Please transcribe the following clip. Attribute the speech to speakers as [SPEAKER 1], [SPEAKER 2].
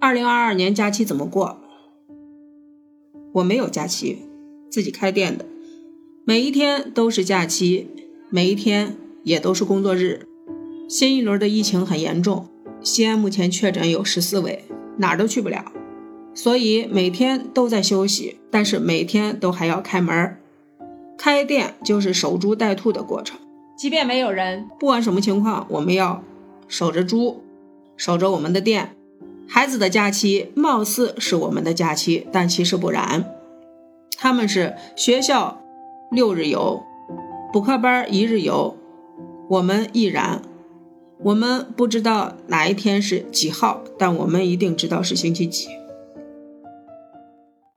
[SPEAKER 1] 二零二二年假期怎么过？我没有假期，自己开店的，每一天都是假期，每一天也都是工作日。新一轮的疫情很严重，西安目前确诊有十四位，哪儿都去不了，所以每天都在休息，但是每天都还要开门开店就是守株待兔的过程。即便没有人，不管什么情况，我们要守着猪，守着我们的店。孩子的假期貌似是我们的假期，但其实不然。他们是学校六日游，补课班一日游，我们亦然。我们不知道哪一天是几号，但我们一定知道是星期几。